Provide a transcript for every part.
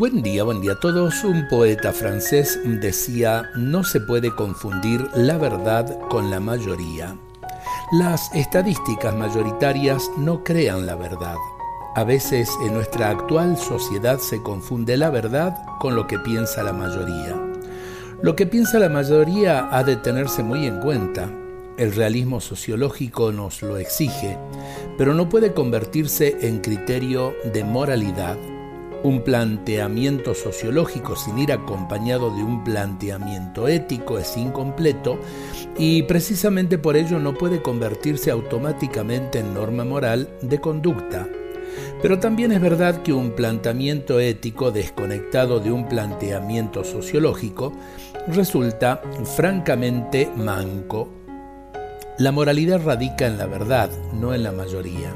Buen día, buen día a todos. Un poeta francés decía, no se puede confundir la verdad con la mayoría. Las estadísticas mayoritarias no crean la verdad. A veces en nuestra actual sociedad se confunde la verdad con lo que piensa la mayoría. Lo que piensa la mayoría ha de tenerse muy en cuenta. El realismo sociológico nos lo exige, pero no puede convertirse en criterio de moralidad un planteamiento sociológico sin ir acompañado de un planteamiento ético es incompleto y precisamente por ello no puede convertirse automáticamente en norma moral de conducta. Pero también es verdad que un planteamiento ético desconectado de un planteamiento sociológico resulta francamente manco. La moralidad radica en la verdad, no en la mayoría.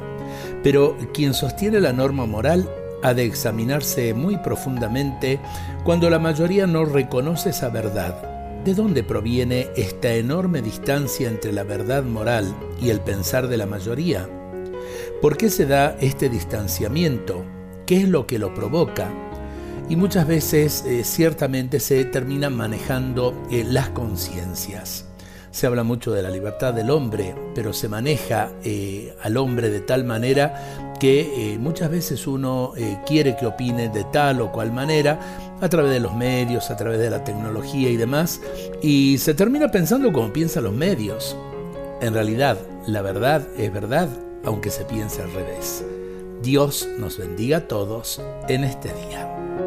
Pero quien sostiene la norma moral ha de examinarse muy profundamente cuando la mayoría no reconoce esa verdad. ¿De dónde proviene esta enorme distancia entre la verdad moral y el pensar de la mayoría? ¿Por qué se da este distanciamiento? ¿Qué es lo que lo provoca? Y muchas veces eh, ciertamente se terminan manejando eh, las conciencias. Se habla mucho de la libertad del hombre, pero se maneja eh, al hombre de tal manera que eh, muchas veces uno eh, quiere que opine de tal o cual manera a través de los medios, a través de la tecnología y demás, y se termina pensando como piensan los medios. En realidad, la verdad es verdad, aunque se piense al revés. Dios nos bendiga a todos en este día.